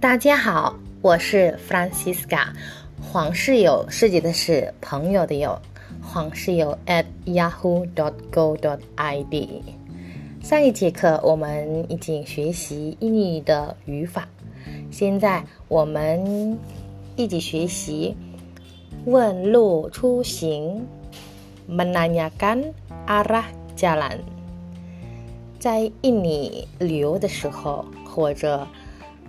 大家好，我是 Francisca，黄室友是指的是朋友的友，黄室友 at yahoo dot go dot id。上一节课我们已经学习印尼语的语法，现在我们一起学习问路出行，menanyakan arah jalan。在印尼旅游的时候，或者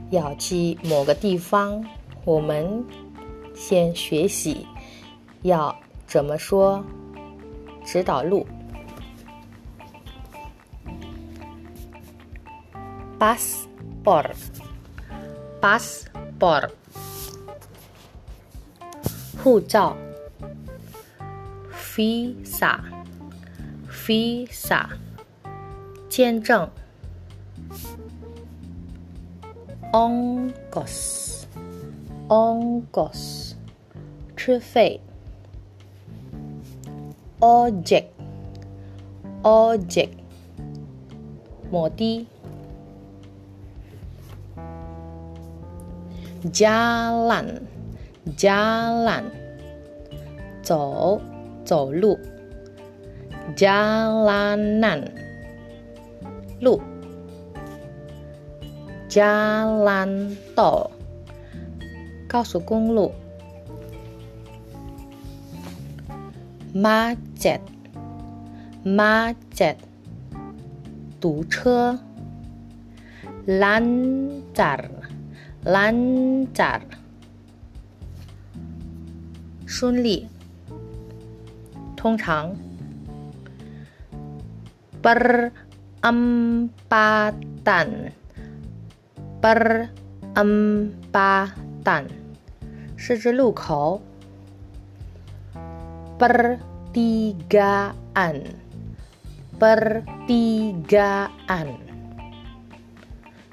要去某个地方，我们先学习要怎么说指导路。passport，passport，护照，visa，visa，签证。ongkos ongkos 吃费 ojek ojek 摩的 jalan jalan 走走路 jalanan 路 jalan tol 高速公路 macet macet 堵车 lancar lancar 顺利通常 perempatan perempatan 是指路口。pertigaan pertigaan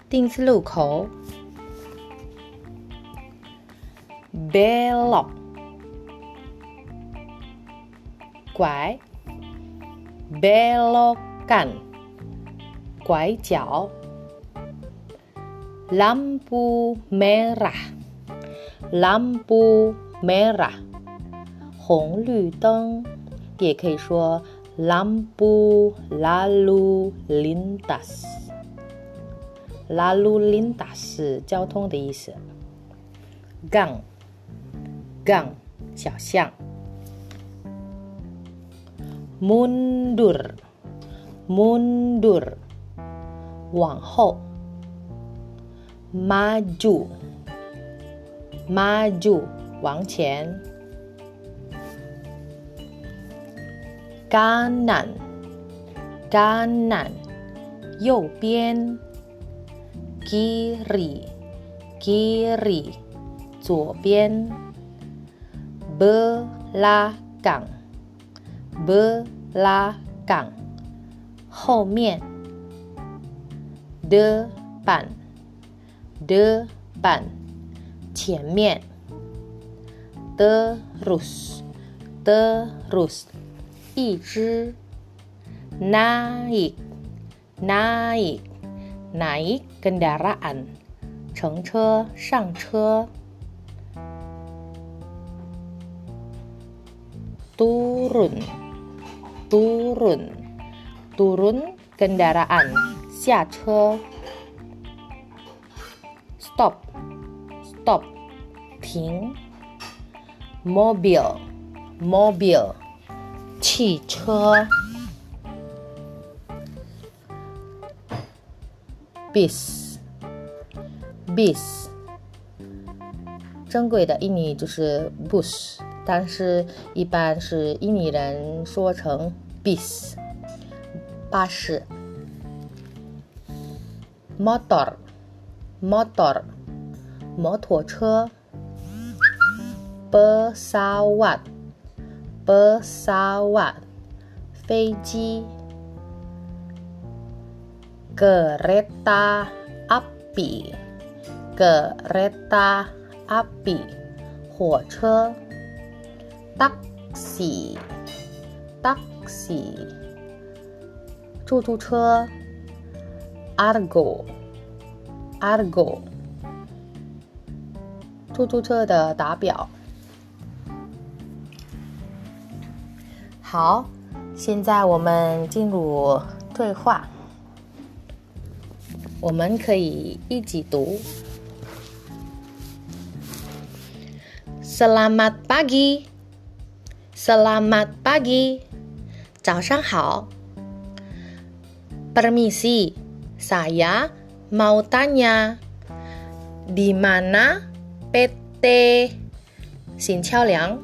丁字路口。belok 拐 belokan 拐角。 lampu merah lampu merah 红绿灯，也可以说 lampu lalu lintas lalu lintas 是交通的意思。gang gang 小巷。mundur mundur 往后。maju maju 往前 kanan kanan 右边 kiri kiri 左边 belakang belakang 后面 depan depan 前面 terus terus 一直 naik naik naik kendaraan 乘车上车 turun turun turun kendaraan 下车 Stop stop 停 Mobile, mobile，汽车 bis bis 珍贵的印尼就是 bus，但是一般是印尼人说成 bis 巴士 motor motor 摩托车 pesawat pesawat 飞机 kereta api kereta api 火车 taxi taxi 出租车 argo argo 出租车的打表。好，现在我们进入对话，我们可以一起读。Selamat pagi，Selamat pagi，早上好。Permisi，saya mau tanya di mana PT Xin Chao Liang?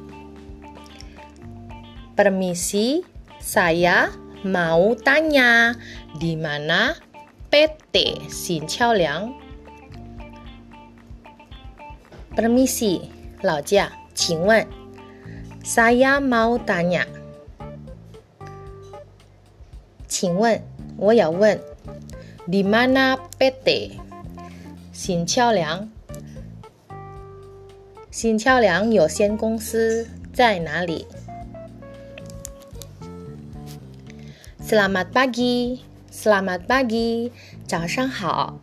Permisi, saya mau tanya di mana PT Xin Chao Liang? Permisi, 老驾，请问，saya mau tanya，请问我要问 ，di mana PT 新桥梁？新桥梁有限公司在哪里？Selamat pagi, selamat pagi，早上好。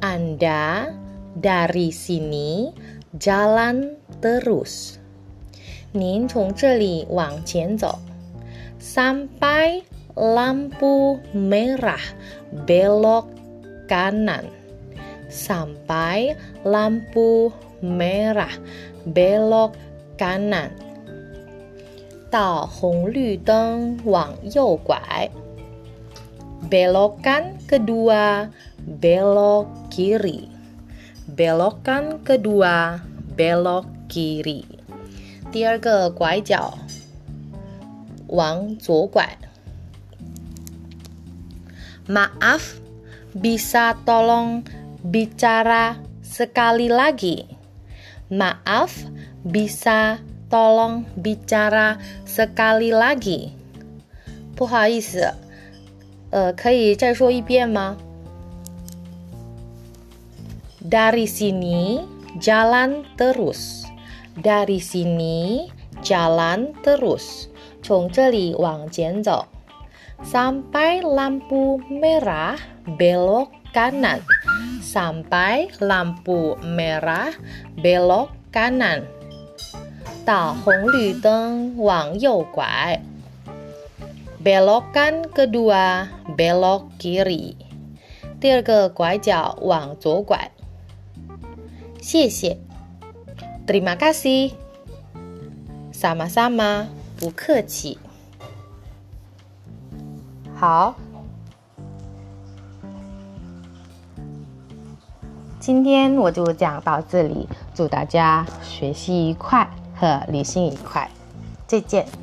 Anda dari sini jalan terus，您从这里往前走，sampai lampu merah belok kanan sampai lampu merah belok kanan 到红绿灯往右拐 belokan kedua belok kiri belokan kedua belok kiri 第二个拐角往左拐 Maaf, bisa tolong bicara sekali lagi? Maaf, bisa tolong bicara sekali lagi? 不好意思，呃，可以再说一遍吗？Dari sini jalan terus. Dari sini jalan terus. 从这里往前走。 sampai lampu merah belok kanan. Sampai lampu merah belok kanan. 到红绿灯往右拐。Belokan kedua belok kiri. 第二个拐角往左拐。谢谢。Terima kasih. Sama-sama. 不客气。 好，今天我就讲到这里，祝大家学习愉快和旅行愉快，再见。